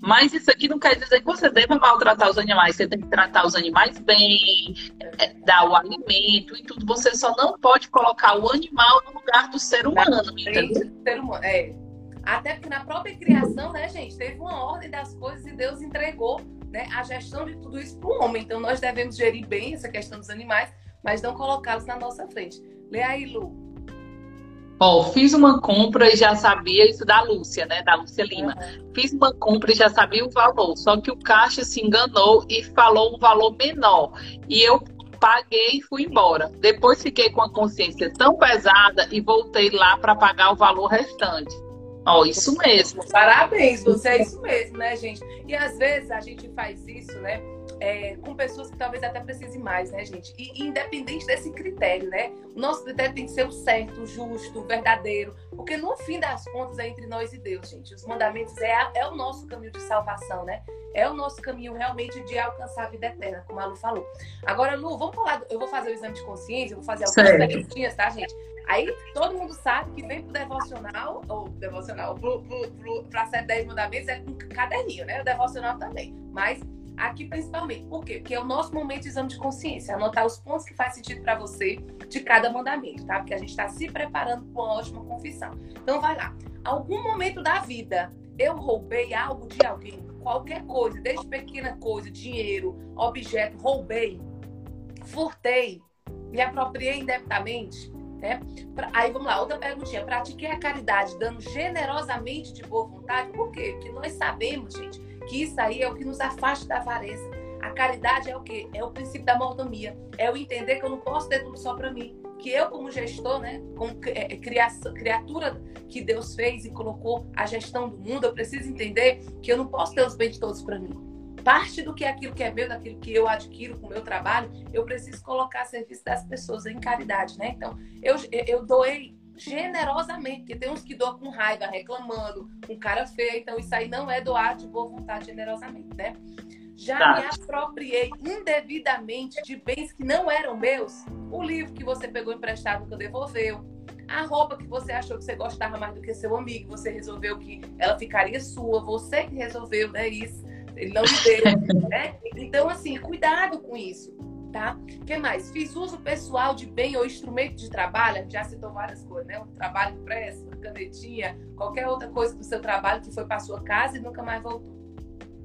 S2: Mas isso aqui não quer dizer que você deva maltratar os animais. Você tem que tratar os animais bem, é, dar o alimento e tudo. Você só não pode colocar o animal no lugar do ser humano, entendeu?
S1: Ser humano, é. Até porque na própria criação, né, gente, teve uma ordem das coisas e Deus entregou né, a gestão de tudo isso para o homem. Então nós devemos gerir bem essa questão dos animais, mas não colocá-los na nossa frente. Lê aí, Lu.
S2: Ó, fiz uma compra e já sabia isso da Lúcia, né? Da Lúcia Lima. Uhum. Fiz uma compra e já sabia o valor. Só que o caixa se enganou e falou um valor menor. E eu paguei e fui embora. Depois fiquei com a consciência tão pesada e voltei lá para pagar o valor restante. Ó, isso mesmo.
S1: Parabéns, você é isso mesmo, né, gente? E às vezes a gente faz isso, né? É, com pessoas que talvez até precisem mais, né, gente? E, independente desse critério, né? O nosso critério tem que ser o certo, o justo, o verdadeiro, porque no fim das contas é entre nós e Deus, gente. Os mandamentos é, é o nosso caminho de salvação, né? É o nosso caminho realmente de alcançar a vida eterna, como a Lu falou. Agora, Lu, vamos falar. Eu vou fazer o exame de consciência, eu vou fazer algumas perguntinhas, tá, gente? Aí todo mundo sabe que vem pro devocional, ou devocional, pro, pro, pro, pra ser 10 mandamentos é com caderninho, né? O devocional também. Mas aqui principalmente. Por quê? Porque é o nosso momento de exame de consciência, anotar os pontos que faz sentido para você de cada mandamento, tá? Porque a gente está se preparando para uma ótima confissão. Então vai lá. Algum momento da vida eu roubei algo de alguém, qualquer coisa, desde pequena coisa, dinheiro, objeto, roubei, furtei, me apropriei indebitamente, né? Aí vamos lá, outra perguntinha. Pratiquei a caridade dando generosamente de boa vontade, por quê? Porque nós sabemos, gente, que isso aí é o que nos afasta da avareza. A caridade é o quê? É o princípio da mordomia. É o entender que eu não posso ter tudo só para mim. Que eu, como gestor, né, como é, criatura que Deus fez e colocou a gestão do mundo, eu preciso entender que eu não posso ter os bens todos para mim. Parte do que é aquilo que é meu, daquilo que eu adquiro com o meu trabalho, eu preciso colocar a serviço das pessoas em caridade, né? Então, eu, eu doei generosamente, porque tem uns que doam com raiva, reclamando, com cara feia, então isso aí não é doar de boa vontade generosamente, né? Já tá. me apropriei indevidamente de bens que não eram meus. O livro que você pegou emprestado nunca devolveu. A roupa que você achou que você gostava mais do que seu amigo, você resolveu que ela ficaria sua, você que resolveu, né? Isso. Ele não lhe deu, né? Então, assim, cuidado com isso tá? O que mais? Fiz uso pessoal de bem ou instrumento de trabalho, já citou várias coisas, né? Um trabalho impresso, canetinha, qualquer outra coisa do seu trabalho que foi para sua casa e nunca mais voltou.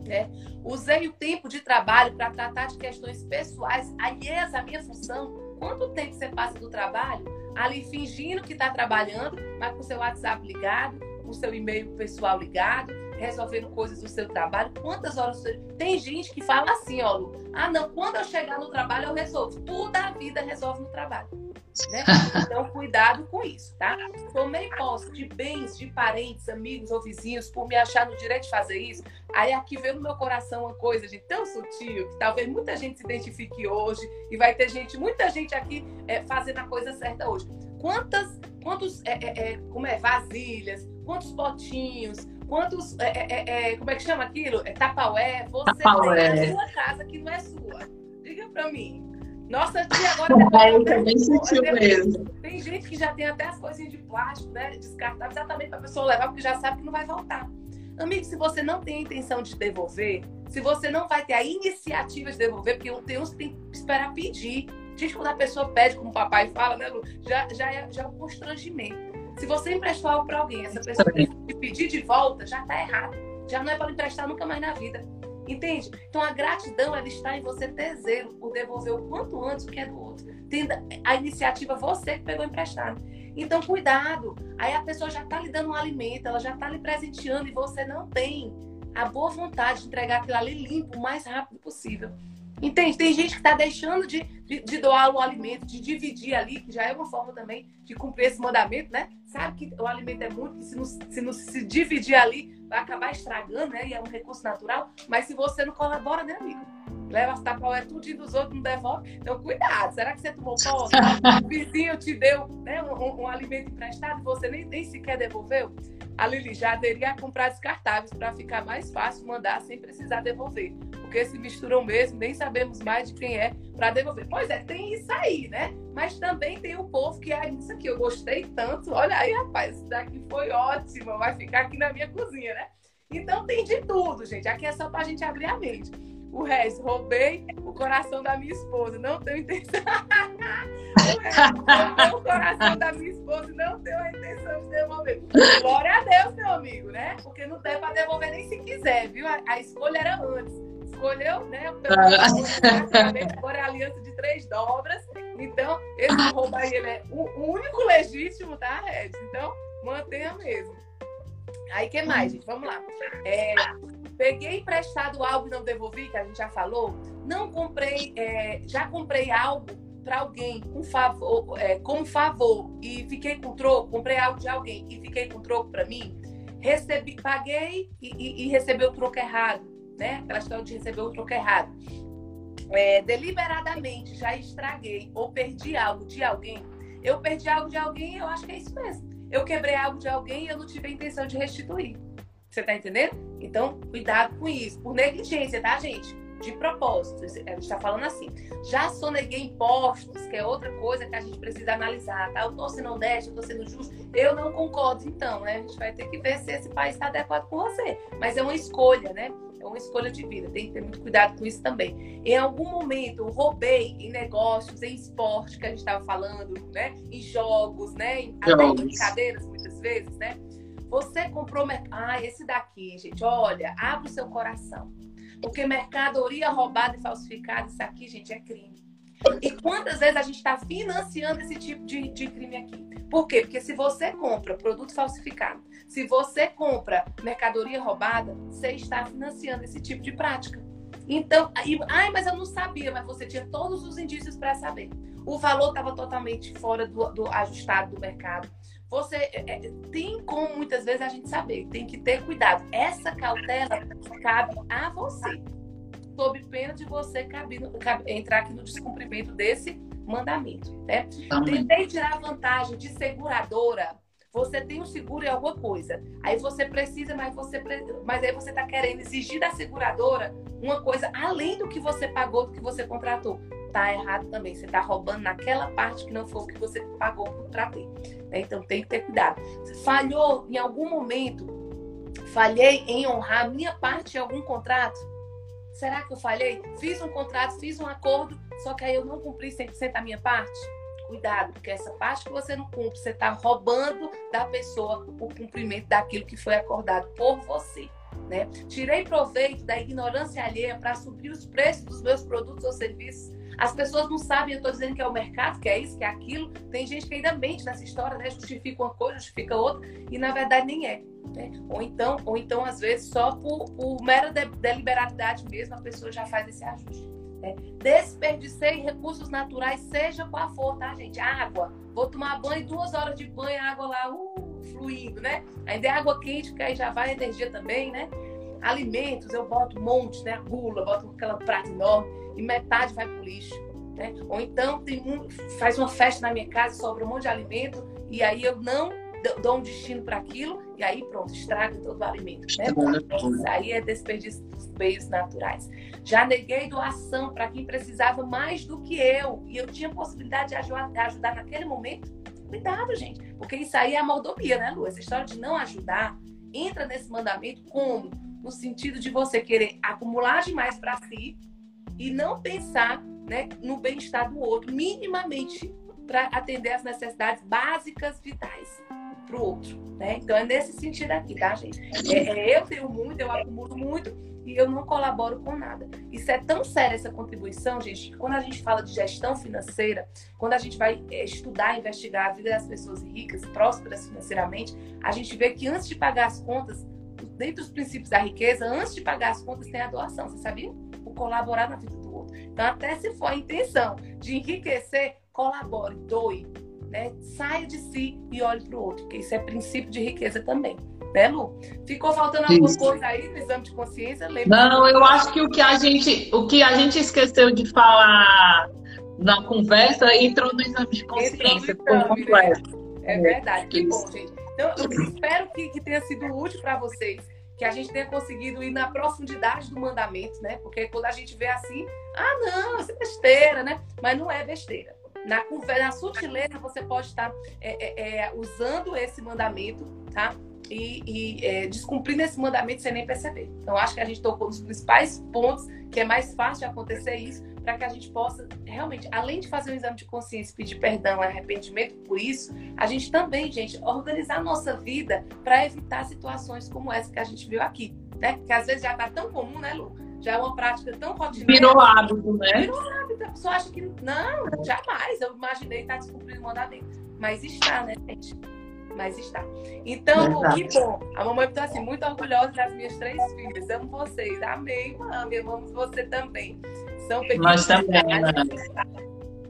S1: Né? Usei o tempo de trabalho para tratar de questões pessoais alheias à minha função. Quanto tempo você passa do trabalho ali fingindo que está trabalhando, mas com seu WhatsApp ligado, com seu e-mail pessoal ligado, resolvendo coisas do seu trabalho. Quantas horas você... Tem gente que fala assim, ó, Lu, ah, não, quando eu chegar no trabalho eu resolvo. Tudo a vida resolve no trabalho. Né? Então, cuidado com isso, tá? Tomei posse de bens de parentes, amigos ou vizinhos por me achar no direito de fazer isso. Aí aqui veio no meu coração uma coisa de tão sutil que talvez muita gente se identifique hoje e vai ter gente, muita gente aqui é, fazendo a coisa certa hoje. Quantas, quantos, é, é, como é, vasilhas, quantos potinhos, quantos. É, é, é, é, como é que chama aquilo? É tapaué. Você tapaué. tem na sua casa que não é sua. Diga pra mim. Nossa tia agora.
S2: É, também sentiu mesmo.
S1: Tem gente que já tem até as coisinhas de plástico, né? Descartável, exatamente para a pessoa levar, porque já sabe que não vai voltar. Amigo, se você não tem a intenção de devolver, se você não vai ter a iniciativa de devolver, porque tem uns que tem que esperar pedir. Gente, quando a pessoa pede, como o papai fala, né, Lu? Já, já, é, já é um constrangimento. Se você emprestou algo para alguém, essa pessoa que pedir de volta, já está errado. Já não é para emprestar nunca mais na vida. Entende? Então a gratidão ela está em você ter zelo por devolver o quanto antes o que é do outro. Tenda a iniciativa você que pegou emprestado. Então cuidado. Aí a pessoa já está lhe dando um alimento, ela já está lhe presenteando e você não tem a boa vontade de entregar aquilo ali limpo o mais rápido possível. Entende? Tem gente que está deixando de, de, de, doar o alimento, de dividir ali, que já é uma forma também de cumprir esse mandamento, né? Sabe que o alimento é muito, que se não se, não se dividir ali, vai acabar estragando, né? E é um recurso natural. Mas se você não colabora, né, amigo? Leva as tapaué tudo dos outros, não devolve. Então, cuidado. Será que você tomou posse? o vizinho te deu né, um, um, alimento emprestado e você nem, nem sequer devolveu? A Lili já aderia a comprar descartáveis para ficar mais fácil mandar sem precisar devolver porque se misturam mesmo, nem sabemos mais de quem é para devolver. Pois é, tem isso aí, né? Mas também tem o povo que é isso aqui. Eu gostei tanto. Olha aí, rapaz, isso daqui foi ótimo. Vai ficar aqui na minha cozinha, né? Então tem de tudo, gente. Aqui é só para a gente abrir a mente. O resto, roubei o coração da minha esposa. Não tenho intenção. o resto, roubei o coração da minha esposa não tenho a intenção de devolver. Glória a Deus, meu amigo, né? Porque não tem para devolver nem se quiser, viu? A, a escolha era antes escolheu, né? Ah. Agora é a aliança de três dobras. Então, esse roubo aí ele é o único legítimo, tá, Regis? Então, mantenha mesmo. Aí, que mais, gente? Vamos lá. É, peguei emprestado algo e não devolvi, que a gente já falou. Não comprei, é, já comprei algo para alguém com favor, é, como favor e fiquei com troco. Comprei algo de alguém e fiquei com troco para mim. Recebi, paguei e, e, e recebi o troco errado né? Aquela história de receber o troco errado. É, deliberadamente já estraguei ou perdi algo de alguém. Eu perdi algo de alguém, eu acho que é isso mesmo. Eu quebrei algo de alguém e eu não tive a intenção de restituir. Você tá entendendo? Então, cuidado com isso. Por negligência, tá, gente? De propósito. A gente está falando assim. Já soneguei impostos, que é outra coisa que a gente precisa analisar, tá? Eu tô sendo honesto, eu tô sendo justo. Eu não concordo, então, né? A gente vai ter que ver se esse país está adequado com você. Mas é uma escolha, né? É uma escolha de vida, tem que ter muito cuidado com isso também. Em algum momento, eu roubei em negócios, em esporte, que a gente estava falando, né? Em jogos, né? Em, até em brincadeiras, muitas vezes, né? Você comprou. Ah, esse daqui, gente, olha, abre o seu coração. Porque mercadoria roubada e falsificada, isso aqui, gente, é crime. E quantas vezes a gente está financiando esse tipo de, de crime aqui? Por quê? Porque se você compra produto falsificado, se você compra mercadoria roubada, você está financiando esse tipo de prática. Então, aí, ai, mas eu não sabia, mas você tinha todos os indícios para saber. O valor estava totalmente fora do, do, ajustado do mercado. Você é, é, tem como muitas vezes a gente saber, tem que ter cuidado. Essa cautela cabe a você, sob pena de você caber, caber, entrar aqui no descumprimento desse mandamento. Né? Tentei tirar vantagem de seguradora você tem um seguro em alguma coisa. Aí você precisa, mas você mas aí você está querendo exigir da seguradora uma coisa além do que você pagou, do que você contratou. Tá errado também. Você está roubando naquela parte que não foi o que você pagou para ter. Né? Então tem que ter cuidado. Falhou em algum momento, falhei em honrar minha parte em algum contrato? Será que eu falhei? Fiz um contrato, fiz um acordo, só que aí eu não cumpri 100% a minha parte? cuidado, porque essa parte que você não cumpre, você está roubando da pessoa o cumprimento daquilo que foi acordado por você. Né? Tirei proveito da ignorância alheia para subir os preços dos meus produtos ou serviços. As pessoas não sabem, eu estou dizendo que é o mercado, que é isso, que é aquilo. Tem gente que ainda mente nessa história, né? Justifica uma coisa, justifica outra, e na verdade nem é. Né? Ou então, ou então às vezes, só por, por mera deliberalidade mesmo, a pessoa já faz esse ajuste. É, desperdicei recursos naturais, seja qual for, tá, gente? Água. Vou tomar banho, duas horas de banho, água lá, uh, fluindo, né? Ainda é água quente, porque aí já vai energia também, né? Alimentos, eu boto um monte, né? Gula, boto aquela prata enorme e metade vai pro lixo. Né? Ou então tem um, faz uma festa na minha casa, sobra um monte de alimento e aí eu não dou um destino para aquilo e aí pronto, estraga todo o alimento. Né? Então, isso aí é desperdício dos meios naturais. Já neguei doação para quem precisava mais do que eu e eu tinha possibilidade de ajudar, de ajudar naquele momento. Cuidado, gente, porque isso aí é a mordomia, né, Lu? Essa história de não ajudar entra nesse mandamento como? No sentido de você querer acumular demais para si e não pensar né, no bem-estar do outro, minimamente para atender as necessidades básicas vitais para o outro. Né? Então é nesse sentido aqui, tá, gente? É, é, eu tenho muito, eu acumulo muito e eu não colaboro com nada. Isso é tão séria essa contribuição, gente, que quando a gente fala de gestão financeira, quando a gente vai é, estudar, investigar a vida das pessoas ricas, prósperas financeiramente, a gente vê que antes de pagar as contas, dentro dos princípios da riqueza, antes de pagar as contas tem a doação, você sabia? O colaborar na vida do outro. Então, até se for a intenção de enriquecer, colabore, doe, né? Saia de si e olhe para o outro, porque isso é princípio de riqueza também. Né, Lu? Ficou faltando alguma isso. coisa aí no exame de consciência?
S2: Lembra Não, eu acho que o que a gente, o que a gente esqueceu de falar na conversa entrou no exame de consciência por né?
S1: completo. É verdade, que bom, gente. Então, eu espero que, que tenha sido útil para vocês, que a gente tenha conseguido ir na profundidade do mandamento, né? Porque quando a gente vê assim, ah, não, isso é besteira, né? Mas não é besteira. Na, na sutileza, você pode estar é, é, é, usando esse mandamento, tá? E, e é, descumprindo esse mandamento sem nem perceber. Então, acho que a gente tocou nos principais pontos que é mais fácil de acontecer isso, para que a gente possa realmente, além de fazer um exame de consciência, pedir perdão arrependimento por isso, a gente também, gente, organizar a nossa vida para evitar situações como essa que a gente viu aqui, né? Que às vezes já está tão comum, né, Lu? Já é uma prática tão rotineira.
S2: Virou hábito, né?
S1: Virou hábito. A pessoa acha que não, jamais. Eu imaginei estar descumprindo o mandamento. Mas está, né, gente? Mas está. Então, Verdade. que bom. A mamãe está assim, muito orgulhosa das minhas três filhas. Amo vocês. Amei, mãe. Amamos você também. São pequenos Nós também, né?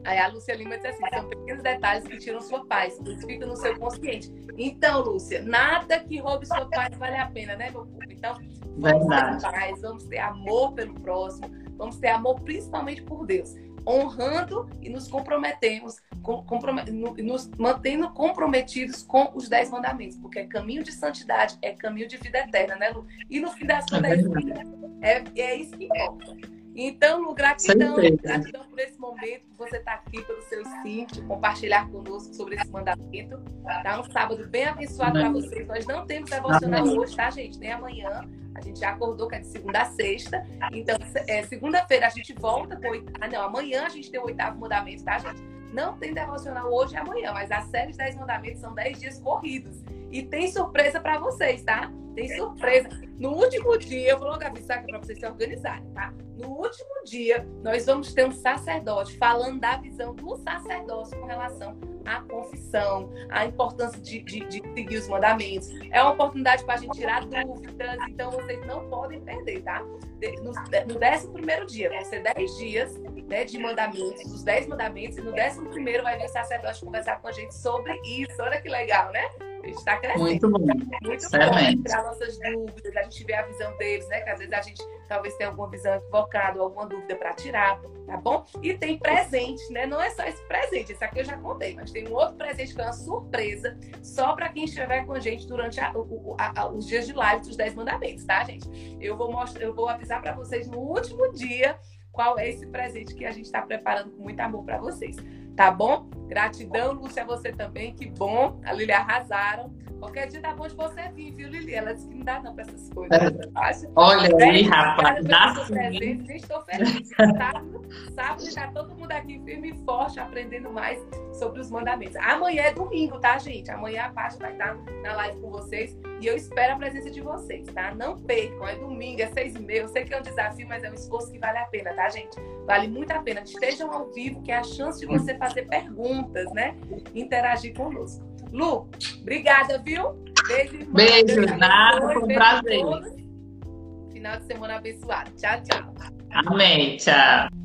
S1: Aí a Lúcia Lima disse assim: são pequenos detalhes que tiram sua paz, isso fica no seu consciente. Então, Lúcia, nada que roube sua paz vale a pena, né, meu povo? Então, vamos Verdade. ter paz, vamos ter amor pelo próximo, vamos ter amor principalmente por Deus, honrando e nos comprometemos, com, compromet, nos mantendo comprometidos com os dez mandamentos, porque é caminho de santidade, é caminho de vida eterna, né, Lu? E no fim das contas, é, é, é isso que importa. Então, Lu, gratidão, gratidão por esse momento que você está aqui, pelo seu de compartilhar conosco sobre esse mandamento. Tá um sábado bem abençoado para vocês. Nós não temos devocional hoje, tá, gente? Nem amanhã. A gente já acordou que é de segunda a sexta. Então, é, segunda-feira a gente volta com. Ah, não, amanhã a gente tem o oitavo mandamento, tá, gente? Não tem devocional hoje e amanhã, mas as séries 10 mandamentos são 10 dias corridos. E tem surpresa para vocês, tá? Tem surpresa. No último dia, eu vou logo avisar para vocês se organizarem, tá? No último dia, nós vamos ter um sacerdote falando da visão do sacerdócio com relação à confissão, à importância de, de, de seguir os mandamentos. É uma oportunidade para a gente tirar dúvidas, então vocês não podem perder, tá? No, no décimo primeiro dia, vão ser dez dias né, de mandamentos, os dez mandamentos, e no décimo primeiro vai vir o sacerdote conversar com a gente sobre isso. Olha que legal, né? Está crescendo.
S2: Muito bom.
S1: Muito Excelente. bom tirar nossas dúvidas, a gente vê a visão deles, né? Que às vezes a gente talvez tenha alguma visão equivocada, alguma dúvida para tirar, tá bom? E tem presente, né? Não é só esse presente, esse aqui eu já contei, mas tem um outro presente que é uma surpresa só para quem estiver com a gente durante a, o, a, os dias de live dos 10 mandamentos, tá, gente? Eu vou mostrar, eu vou avisar para vocês no último dia qual é esse presente que a gente está preparando com muito amor para vocês. Tá bom? Gratidão, Lúcia, você também. Que bom. A Lili arrasaram. Qualquer dia tá bom de você vir, viu, Lili? Ela disse que não dá não para essas coisas.
S2: É. Olha aí, rapaz. Dá sim.
S1: Estou feliz. Sábado, sábado está todo mundo aqui firme e forte, aprendendo mais sobre os mandamentos. Amanhã é domingo, tá, gente? Amanhã a parte vai estar na live com vocês. E eu espero a presença de vocês, tá? Não percam. É domingo, é seis e meia. Eu sei que é um desafio, mas é um esforço que vale a pena, tá, gente? Vale muito a pena. Estejam ao vivo, que é a chance de você fazer perguntas, né? Interagir conosco. Lu, obrigada, viu?
S2: Beijo, irmã. Beijo, nada, foi um prazer.
S1: Final de semana abençoado. Tchau, tchau.
S2: Amém, tchau.